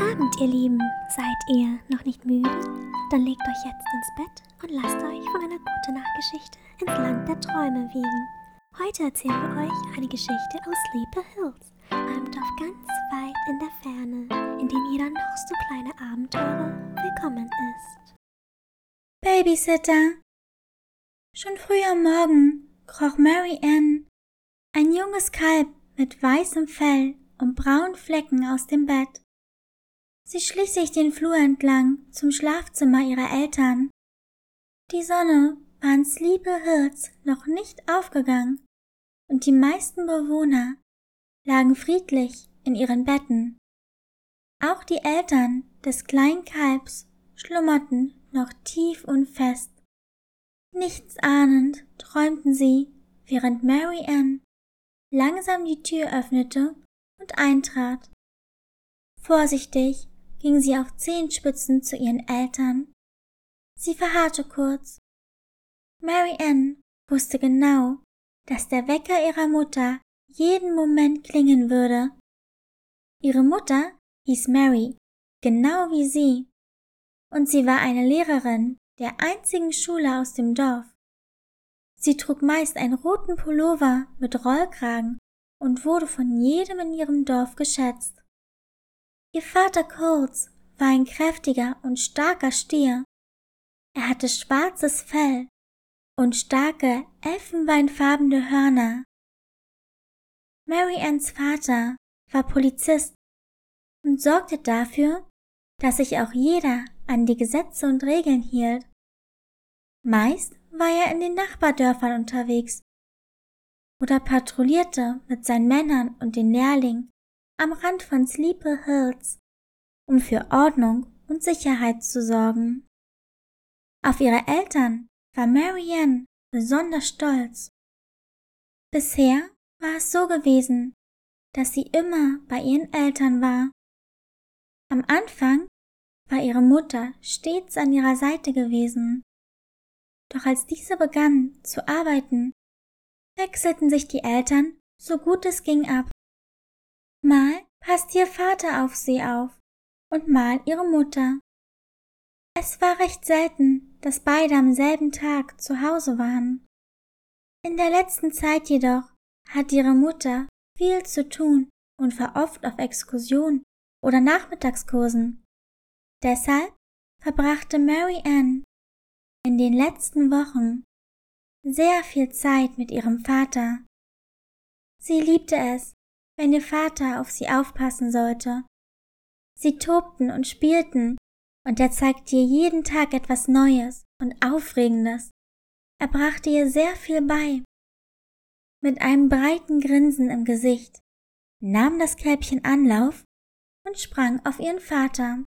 Abend, ihr Lieben. Seid ihr noch nicht müde? Dann legt euch jetzt ins Bett und lasst euch von einer guten Nachtgeschichte ins Land der Träume wiegen. Heute erzählen wir euch eine Geschichte aus Sleepy Hills, einem Dorf ganz weit in der Ferne, in dem jeder noch so kleine Abenteurer willkommen ist. Babysitter. Schon früh am Morgen kroch Mary Ann, ein junges Kalb mit weißem Fell und braunen Flecken aus dem Bett. Sie schlich sich den Flur entlang zum Schlafzimmer ihrer Eltern. Die Sonne war in Sleepy Hills noch nicht aufgegangen und die meisten Bewohner lagen friedlich in ihren Betten. Auch die Eltern des kleinen Kalbs schlummerten noch tief und fest. Nichts ahnend träumten sie, während Mary Ann langsam die Tür öffnete und eintrat. Vorsichtig ging sie auf Zehenspitzen zu ihren Eltern. Sie verharrte kurz. Mary Ann wusste genau, dass der Wecker ihrer Mutter jeden Moment klingen würde. Ihre Mutter hieß Mary, genau wie sie, und sie war eine Lehrerin der einzigen Schule aus dem Dorf. Sie trug meist einen roten Pullover mit Rollkragen und wurde von jedem in ihrem Dorf geschätzt. Ihr Vater Coles war ein kräftiger und starker Stier. Er hatte schwarzes Fell und starke, elfenbeinfarbene Hörner. Mary Anns Vater war Polizist und sorgte dafür, dass sich auch jeder an die Gesetze und Regeln hielt. Meist war er in den Nachbardörfern unterwegs oder patrouillierte mit seinen Männern und den Lehrlingen am Rand von Sleepy Hills, um für Ordnung und Sicherheit zu sorgen. Auf ihre Eltern war Marianne besonders stolz. Bisher war es so gewesen, dass sie immer bei ihren Eltern war. Am Anfang war ihre Mutter stets an ihrer Seite gewesen. Doch als diese begann zu arbeiten, wechselten sich die Eltern so gut es ging ab. Mal passte ihr Vater auf sie auf und mal ihre Mutter. Es war recht selten, dass beide am selben Tag zu Hause waren. In der letzten Zeit jedoch hatte ihre Mutter viel zu tun und war oft auf Exkursion oder Nachmittagskursen. Deshalb verbrachte Mary Ann in den letzten Wochen sehr viel Zeit mit ihrem Vater. Sie liebte es, wenn ihr Vater auf sie aufpassen sollte. Sie tobten und spielten, und er zeigte ihr jeden Tag etwas Neues und Aufregendes. Er brachte ihr sehr viel bei. Mit einem breiten Grinsen im Gesicht nahm das Kälbchen Anlauf und sprang auf ihren Vater.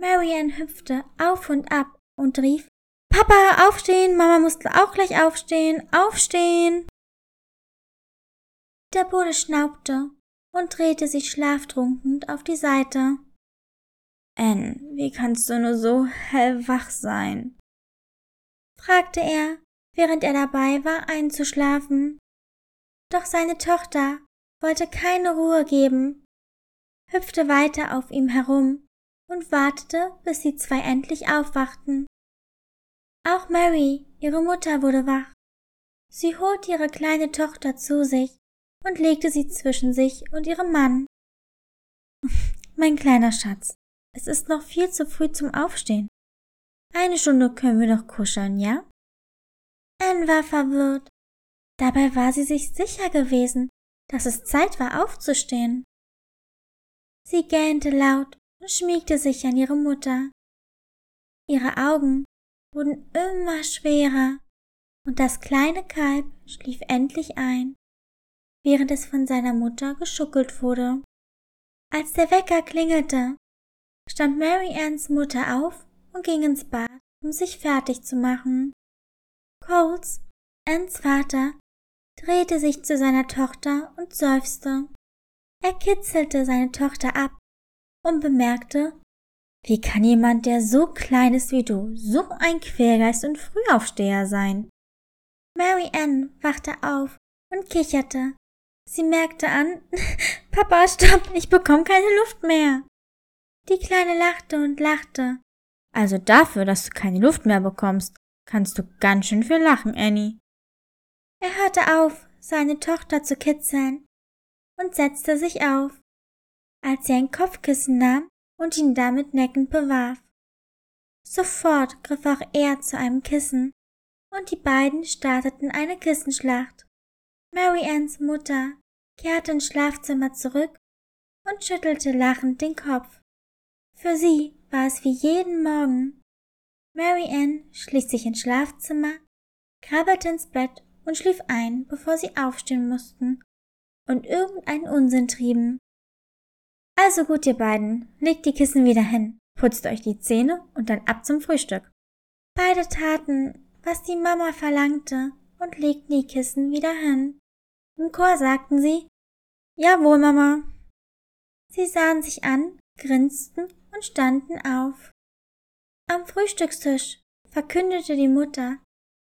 Marianne hüpfte auf und ab und rief Papa, aufstehen, Mama muss auch gleich aufstehen, aufstehen. Der Bude schnaubte und drehte sich schlaftrunken auf die Seite. Anne, wie kannst du nur so hellwach sein? fragte er, während er dabei war, einzuschlafen. Doch seine Tochter wollte keine Ruhe geben, hüpfte weiter auf ihm herum und wartete, bis die zwei endlich aufwachten. Auch Mary, ihre Mutter, wurde wach. Sie holte ihre kleine Tochter zu sich und legte sie zwischen sich und ihrem Mann. mein kleiner Schatz, es ist noch viel zu früh zum Aufstehen. Eine Stunde können wir noch kuscheln, ja? Anne war verwirrt. Dabei war sie sich sicher gewesen, dass es Zeit war aufzustehen. Sie gähnte laut und schmiegte sich an ihre Mutter. Ihre Augen wurden immer schwerer und das kleine Kalb schlief endlich ein während es von seiner Mutter geschuckelt wurde. Als der Wecker klingelte, stand Mary Anns Mutter auf und ging ins Bad, um sich fertig zu machen. Coles, Anns Vater, drehte sich zu seiner Tochter und seufzte. Er kitzelte seine Tochter ab und bemerkte, wie kann jemand, der so klein ist wie du, so ein Quergeist und Frühaufsteher sein? Mary Ann wachte auf und kicherte, Sie merkte an, Papa, stopp, ich bekomme keine Luft mehr. Die Kleine lachte und lachte. Also dafür, dass du keine Luft mehr bekommst, kannst du ganz schön viel lachen, Annie. Er hörte auf, seine Tochter zu kitzeln und setzte sich auf, als sie ein Kopfkissen nahm und ihn damit neckend bewarf. Sofort griff auch er zu einem Kissen, und die beiden starteten eine Kissenschlacht. Mary Anns Mutter kehrte ins Schlafzimmer zurück und schüttelte lachend den Kopf. Für sie war es wie jeden Morgen. Mary Ann schlich sich ins Schlafzimmer, krabbelte ins Bett und schlief ein, bevor sie aufstehen mussten und irgendeinen Unsinn trieben. Also gut, ihr beiden, legt die Kissen wieder hin, putzt euch die Zähne und dann ab zum Frühstück. Beide taten, was die Mama verlangte und legten die Kissen wieder hin. Im Chor sagten sie, Jawohl, Mama. Sie sahen sich an, grinsten und standen auf. Am Frühstückstisch verkündete die Mutter,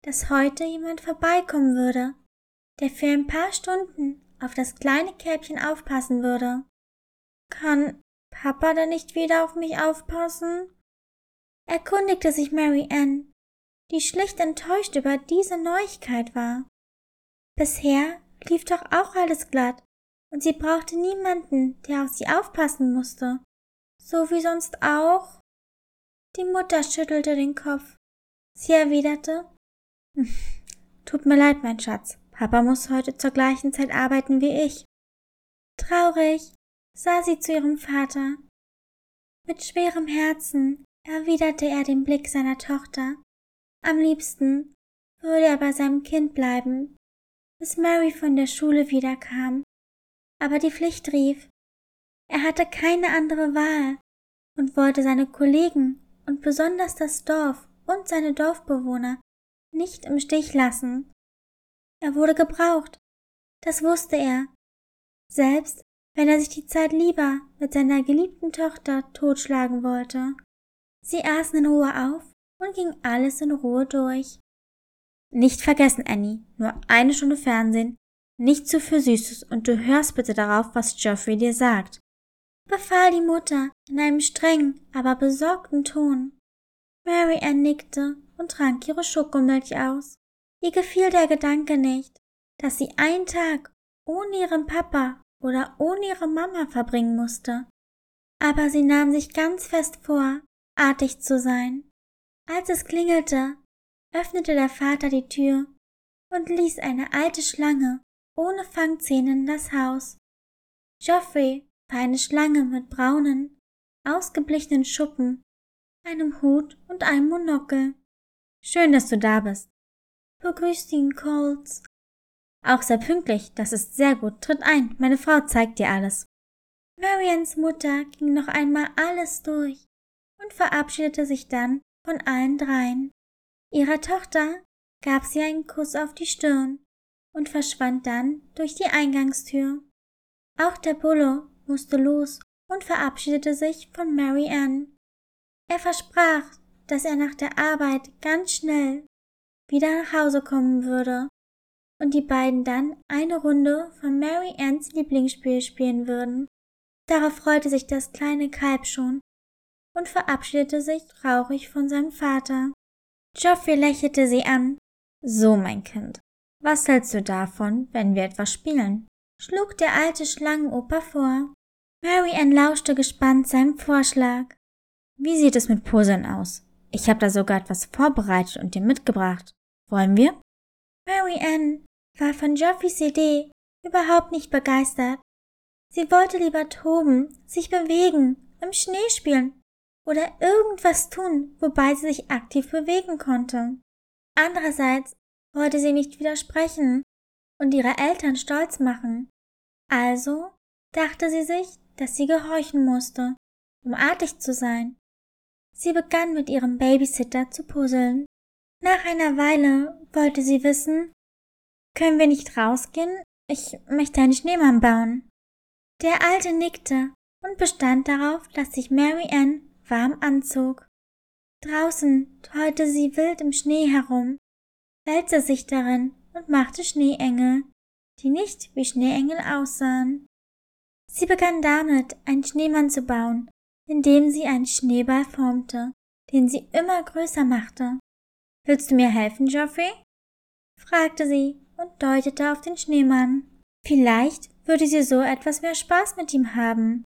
dass heute jemand vorbeikommen würde, der für ein paar Stunden auf das kleine Kälbchen aufpassen würde. Kann Papa denn nicht wieder auf mich aufpassen? erkundigte sich Mary Ann, die schlicht enttäuscht über diese Neuigkeit war. Bisher lief doch auch alles glatt, und sie brauchte niemanden, der auf sie aufpassen musste. So wie sonst auch? Die Mutter schüttelte den Kopf. Sie erwiderte, Tut mir leid, mein Schatz. Papa muss heute zur gleichen Zeit arbeiten wie ich. Traurig sah sie zu ihrem Vater. Mit schwerem Herzen erwiderte er den Blick seiner Tochter. Am liebsten würde er bei seinem Kind bleiben, bis Mary von der Schule wiederkam. Aber die Pflicht rief. Er hatte keine andere Wahl und wollte seine Kollegen und besonders das Dorf und seine Dorfbewohner nicht im Stich lassen. Er wurde gebraucht, das wusste er, selbst wenn er sich die Zeit lieber mit seiner geliebten Tochter totschlagen wollte. Sie aßen in Ruhe auf und ging alles in Ruhe durch. Nicht vergessen, Annie, nur eine Stunde Fernsehen, nicht zu viel Süßes und du hörst bitte darauf, was Geoffrey dir sagt, befahl die Mutter in einem strengen, aber besorgten Ton. Mary Ann nickte und trank ihre Schokomilch aus. Ihr gefiel der Gedanke nicht, dass sie einen Tag ohne ihren Papa oder ohne ihre Mama verbringen musste. Aber sie nahm sich ganz fest vor, artig zu sein. Als es klingelte, öffnete der Vater die Tür und ließ eine alte Schlange ohne Fangzähne in das Haus. Geoffrey war eine Schlange mit braunen, ausgeblichenen Schuppen, einem Hut und einem Monokel. Schön, dass du da bist. Begrüßt ihn Colts. Auch sehr pünktlich, das ist sehr gut. Tritt ein, meine Frau zeigt dir alles. Marians Mutter ging noch einmal alles durch und verabschiedete sich dann von allen dreien. Ihrer Tochter gab sie einen Kuss auf die Stirn und verschwand dann durch die Eingangstür. Auch der Bullo musste los und verabschiedete sich von Mary Ann. Er versprach, dass er nach der Arbeit ganz schnell wieder nach Hause kommen würde und die beiden dann eine Runde von Mary Anns Lieblingsspiel spielen würden. Darauf freute sich das kleine Kalb schon und verabschiedete sich traurig von seinem Vater. Geoffrey lächelte sie an. So, mein Kind, was hältst du davon, wenn wir etwas spielen? schlug der alte Schlangenoper vor. Mary Ann lauschte gespannt seinem Vorschlag. Wie sieht es mit Puzzeln aus? Ich habe da sogar etwas vorbereitet und dir mitgebracht. Wollen wir? Mary Ann war von Geoffreys Idee überhaupt nicht begeistert. Sie wollte lieber toben, sich bewegen, im Schnee spielen oder irgendwas tun, wobei sie sich aktiv bewegen konnte. Andererseits wollte sie nicht widersprechen und ihre Eltern stolz machen. Also dachte sie sich, dass sie gehorchen musste, um artig zu sein. Sie begann mit ihrem Babysitter zu puzzeln. Nach einer Weile wollte sie wissen, können wir nicht rausgehen? Ich möchte einen Schneemann bauen. Der Alte nickte und bestand darauf, dass sich Mary Ann warm anzog. Draußen tollte sie wild im Schnee herum, wälzte sich darin und machte Schneeengel, die nicht wie Schneeengel aussahen. Sie begann damit, einen Schneemann zu bauen indem sie einen Schneeball formte, den sie immer größer machte. Willst du mir helfen, Geoffrey? fragte sie und deutete auf den Schneemann. Vielleicht würde sie so etwas mehr Spaß mit ihm haben.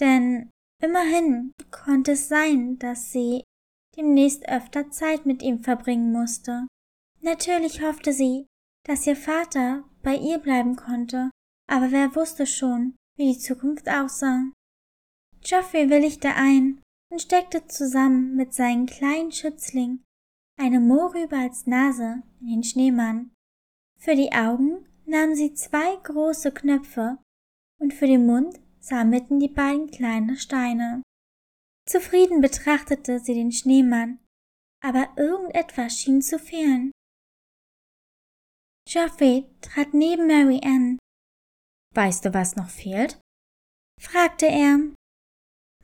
Denn immerhin konnte es sein, dass sie demnächst öfter Zeit mit ihm verbringen musste. Natürlich hoffte sie, dass ihr Vater bei ihr bleiben konnte, aber wer wusste schon, wie die Zukunft aussah. Geoffrey willigte ein und steckte zusammen mit seinem kleinen Schützling eine Mohrrübe als Nase in den Schneemann. Für die Augen nahm sie zwei große Knöpfe und für den Mund sammelten die beiden kleine Steine. Zufrieden betrachtete sie den Schneemann, aber irgendetwas schien zu fehlen. Geoffrey trat neben Mary Ann. Weißt du, was noch fehlt? fragte er.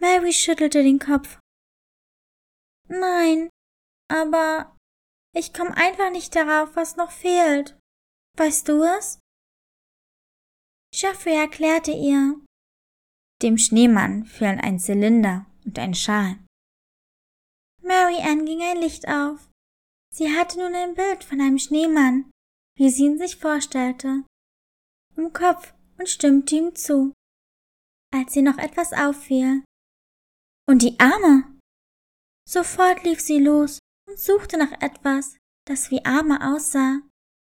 Mary schüttelte den Kopf. Nein, aber ich komme einfach nicht darauf, was noch fehlt. Weißt du es? Geoffrey erklärte ihr. Dem Schneemann fehlen ein Zylinder und ein Schal. Mary Ann ging ein Licht auf. Sie hatte nun ein Bild von einem Schneemann, wie sie ihn sich vorstellte, im Kopf und stimmte ihm zu, als ihr noch etwas auffiel. Und die Arme! Sofort lief sie los und suchte nach etwas, das wie Arme aussah.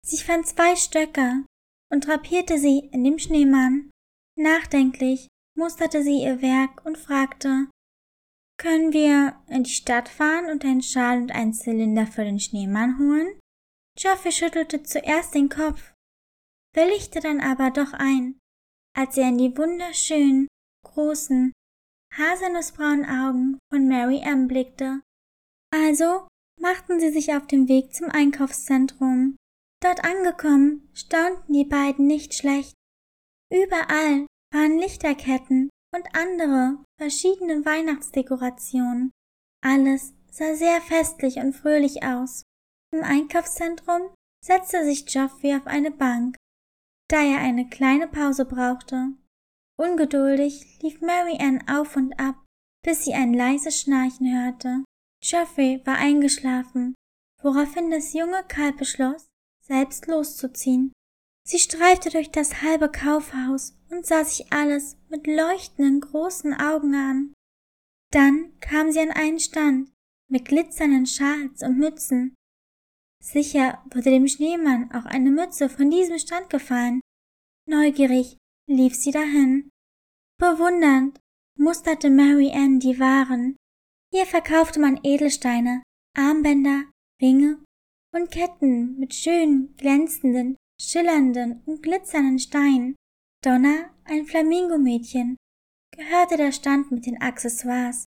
Sie fand zwei Stöcke und drapierte sie in dem Schneemann. Nachdenklich musterte sie ihr Werk und fragte, können wir in die Stadt fahren und einen Schal und einen Zylinder für den Schneemann holen? Geoffrey schüttelte zuerst den Kopf, willigte dann aber doch ein, als er in die wunderschönen, großen, haselnussbraunen Augen von Mary Ann blickte. Also machten sie sich auf den Weg zum Einkaufszentrum. Dort angekommen, staunten die beiden nicht schlecht. Überall waren Lichterketten und andere verschiedene Weihnachtsdekorationen. Alles sah sehr festlich und fröhlich aus. Im Einkaufszentrum setzte sich Geoffrey auf eine Bank, da er eine kleine Pause brauchte. Ungeduldig lief Mary Ann auf und ab, bis sie ein leises Schnarchen hörte. Geoffrey war eingeschlafen, woraufhin das junge Kalb beschloss, selbst loszuziehen. Sie streifte durch das halbe Kaufhaus und sah sich alles mit leuchtenden großen Augen an. Dann kam sie an einen Stand mit glitzernden Schals und Mützen. Sicher würde dem Schneemann auch eine Mütze von diesem Stand gefallen. Neugierig lief sie dahin. Bewundernd musterte Mary Ann die Waren. Hier verkaufte man Edelsteine, Armbänder, Ringe und Ketten mit schönen, glänzenden, schillernden und glitzernden Steinen. Donna, ein Flamingomädchen, gehörte der Stand mit den Accessoires.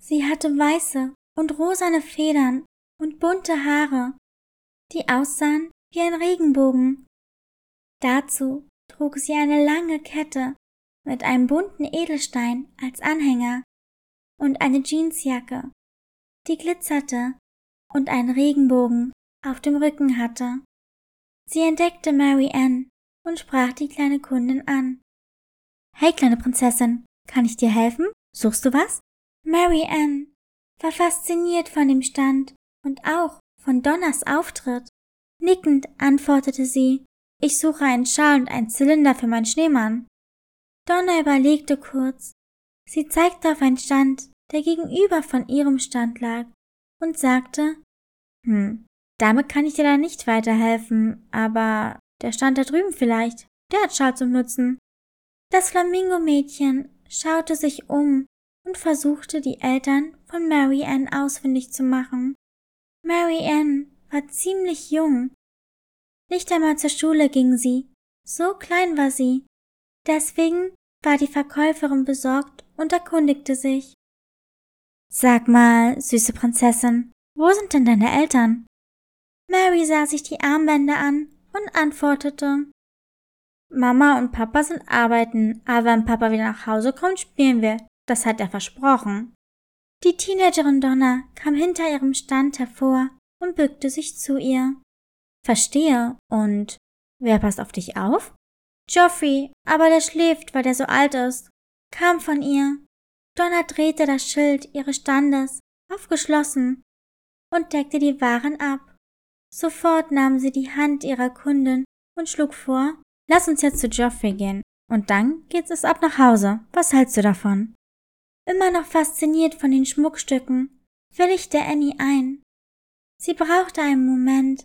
Sie hatte weiße und rosane Federn und bunte Haare, die aussahen wie ein Regenbogen. Dazu trug sie eine lange Kette mit einem bunten Edelstein als Anhänger und eine Jeansjacke, die glitzerte und einen Regenbogen auf dem Rücken hatte. Sie entdeckte Mary Ann und sprach die kleine Kundin an. Hey, kleine Prinzessin, kann ich dir helfen? Suchst du was? Mary Ann war fasziniert von dem Stand und auch von Donners Auftritt. Nickend antwortete sie, ich suche einen Schal und einen Zylinder für meinen Schneemann. Donna überlegte kurz. Sie zeigte auf einen Stand, der gegenüber von ihrem Stand lag, und sagte, hm, damit kann ich dir da nicht weiterhelfen, aber der Stand da drüben vielleicht, der hat Schals und Mützen. Das Flamingo-Mädchen schaute sich um und versuchte, die Eltern von Mary Ann ausfindig zu machen. Mary Ann war ziemlich jung. Nicht einmal zur Schule ging sie, so klein war sie. Deswegen war die Verkäuferin besorgt und erkundigte sich. Sag mal, süße Prinzessin, wo sind denn deine Eltern? Mary sah sich die Armbänder an und antwortete. Mama und Papa sind arbeiten, aber wenn Papa wieder nach Hause kommt, spielen wir. Das hat er versprochen. Die Teenagerin Donna kam hinter ihrem Stand hervor und bückte sich zu ihr. Verstehe. Und wer passt auf dich auf? Geoffrey, aber der schläft, weil der so alt ist, kam von ihr. Donna drehte das Schild ihres Standes aufgeschlossen und deckte die Waren ab. Sofort nahm sie die Hand ihrer Kundin und schlug vor, lass uns jetzt zu Geoffrey gehen. Und dann geht es ab nach Hause. Was hältst du davon? Immer noch fasziniert von den Schmuckstücken, willigte Annie ein. Sie brauchte einen Moment,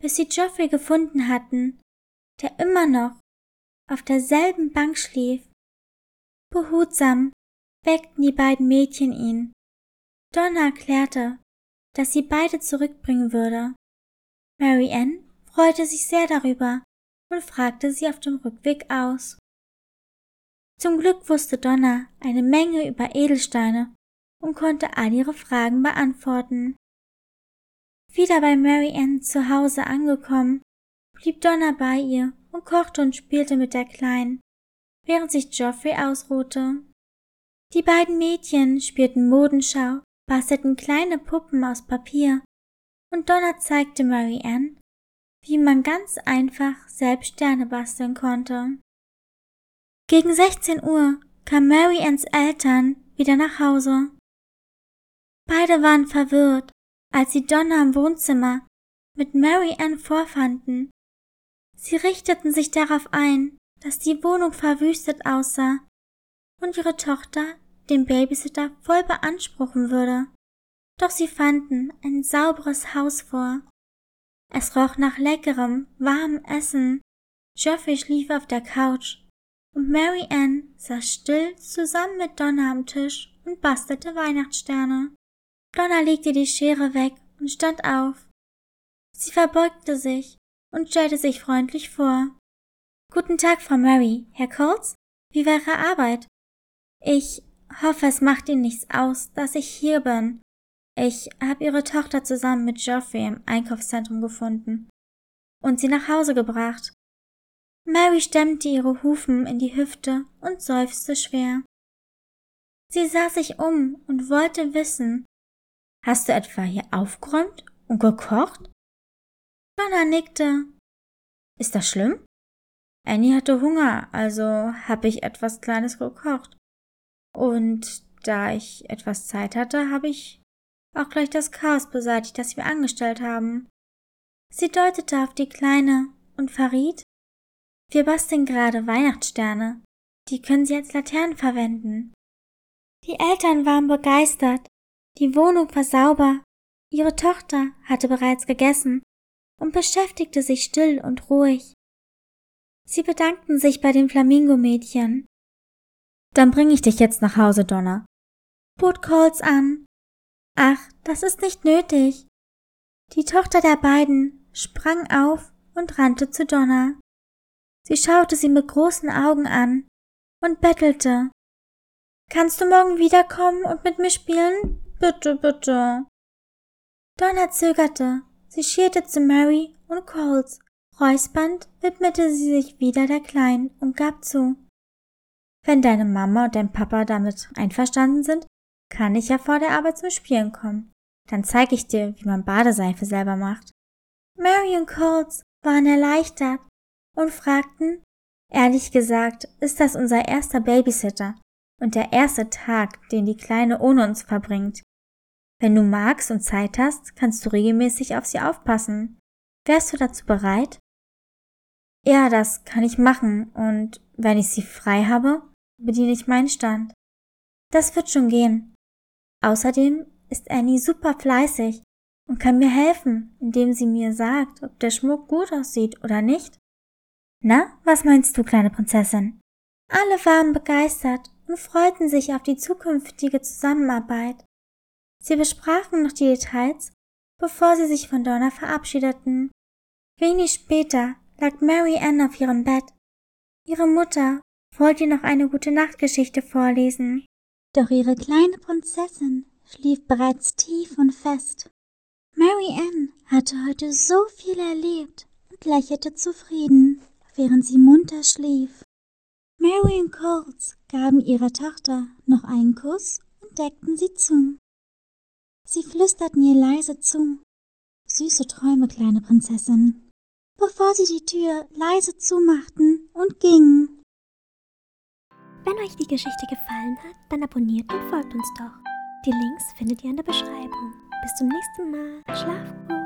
bis sie Geoffrey gefunden hatten, der immer noch auf derselben Bank schlief. Behutsam weckten die beiden Mädchen ihn. Donna erklärte, dass sie beide zurückbringen würde. Mary Ann freute sich sehr darüber und fragte sie auf dem Rückweg aus. Zum Glück wusste Donna eine Menge über Edelsteine und konnte all ihre Fragen beantworten. Wieder bei Mary Ann zu Hause angekommen, blieb Donna bei ihr und kochte und spielte mit der Kleinen, während sich Geoffrey ausruhte. Die beiden Mädchen spielten Modenschau, bastelten kleine Puppen aus Papier und Donna zeigte Mary Ann, wie man ganz einfach selbst Sterne basteln konnte. Gegen 16 Uhr kam Mary Anns Eltern wieder nach Hause. Beide waren verwirrt, als sie Donna im Wohnzimmer mit Mary Ann vorfanden. Sie richteten sich darauf ein, dass die Wohnung verwüstet aussah und ihre Tochter den Babysitter voll beanspruchen würde. Doch sie fanden ein sauberes Haus vor. Es roch nach leckerem, warmem Essen. Geoffrey schlief auf der Couch und Mary Ann saß still zusammen mit Donna am Tisch und bastelte Weihnachtssterne. Donna legte die Schere weg und stand auf. Sie verbeugte sich und stellte sich freundlich vor. Guten Tag, Frau Mary. Herr Coles? Wie war Ihre Arbeit? Ich hoffe, es macht Ihnen nichts aus, dass ich hier bin. Ich habe Ihre Tochter zusammen mit Geoffrey im Einkaufszentrum gefunden und sie nach Hause gebracht. Mary stemmte ihre Hufen in die Hüfte und seufzte schwer. Sie sah sich um und wollte wissen, Hast du etwa hier aufgeräumt und gekocht? Donna nickte. Ist das schlimm? Annie hatte Hunger, also habe ich etwas Kleines gekocht. Und da ich etwas Zeit hatte, habe ich auch gleich das Chaos beseitigt, das wir angestellt haben. Sie deutete auf die Kleine und verriet, wir basteln gerade Weihnachtssterne. Die können Sie als Laternen verwenden. Die Eltern waren begeistert. Die Wohnung war sauber. Ihre Tochter hatte bereits gegessen und beschäftigte sich still und ruhig. Sie bedankten sich bei den Flamingo-Mädchen. Dann bringe ich dich jetzt nach Hause, Donna. Bot Coles an. Ach, das ist nicht nötig. Die Tochter der beiden sprang auf und rannte zu Donna. Sie schaute sie mit großen Augen an und bettelte. Kannst du morgen wiederkommen und mit mir spielen? Bitte, bitte. Donna zögerte. Sie schierte zu Mary und Coles. Räuspernd widmete sie sich wieder der Kleinen und gab zu. Wenn deine Mama und dein Papa damit einverstanden sind, kann ich ja vor der Arbeit zum Spielen kommen. Dann zeige ich dir, wie man Badeseife selber macht. Mary und Coles waren erleichtert und fragten, ehrlich gesagt, ist das unser erster Babysitter und der erste Tag, den die Kleine ohne uns verbringt. Wenn du magst und Zeit hast, kannst du regelmäßig auf sie aufpassen. Wärst du dazu bereit? Ja, das kann ich machen, und wenn ich sie frei habe, bediene ich meinen Stand. Das wird schon gehen. Außerdem ist Annie super fleißig und kann mir helfen, indem sie mir sagt, ob der Schmuck gut aussieht oder nicht. Na, was meinst du, kleine Prinzessin? Alle waren begeistert und freuten sich auf die zukünftige Zusammenarbeit. Sie besprachen noch die Details, bevor sie sich von Donna verabschiedeten. Wenig später lag Mary Ann auf ihrem Bett. Ihre Mutter wollte ihr noch eine gute Nachtgeschichte vorlesen. Doch ihre kleine Prinzessin schlief bereits tief und fest. Mary Ann hatte heute so viel erlebt und lächelte zufrieden während sie munter schlief. Mary und Coles gaben ihrer Tochter noch einen Kuss und deckten sie zu. Sie flüsterten ihr leise zu. Süße Träume, kleine Prinzessin, bevor sie die Tür leise zumachten und gingen. Wenn euch die Geschichte gefallen hat, dann abonniert und folgt uns doch. Die Links findet ihr in der Beschreibung. Bis zum nächsten Mal. Schlaf gut.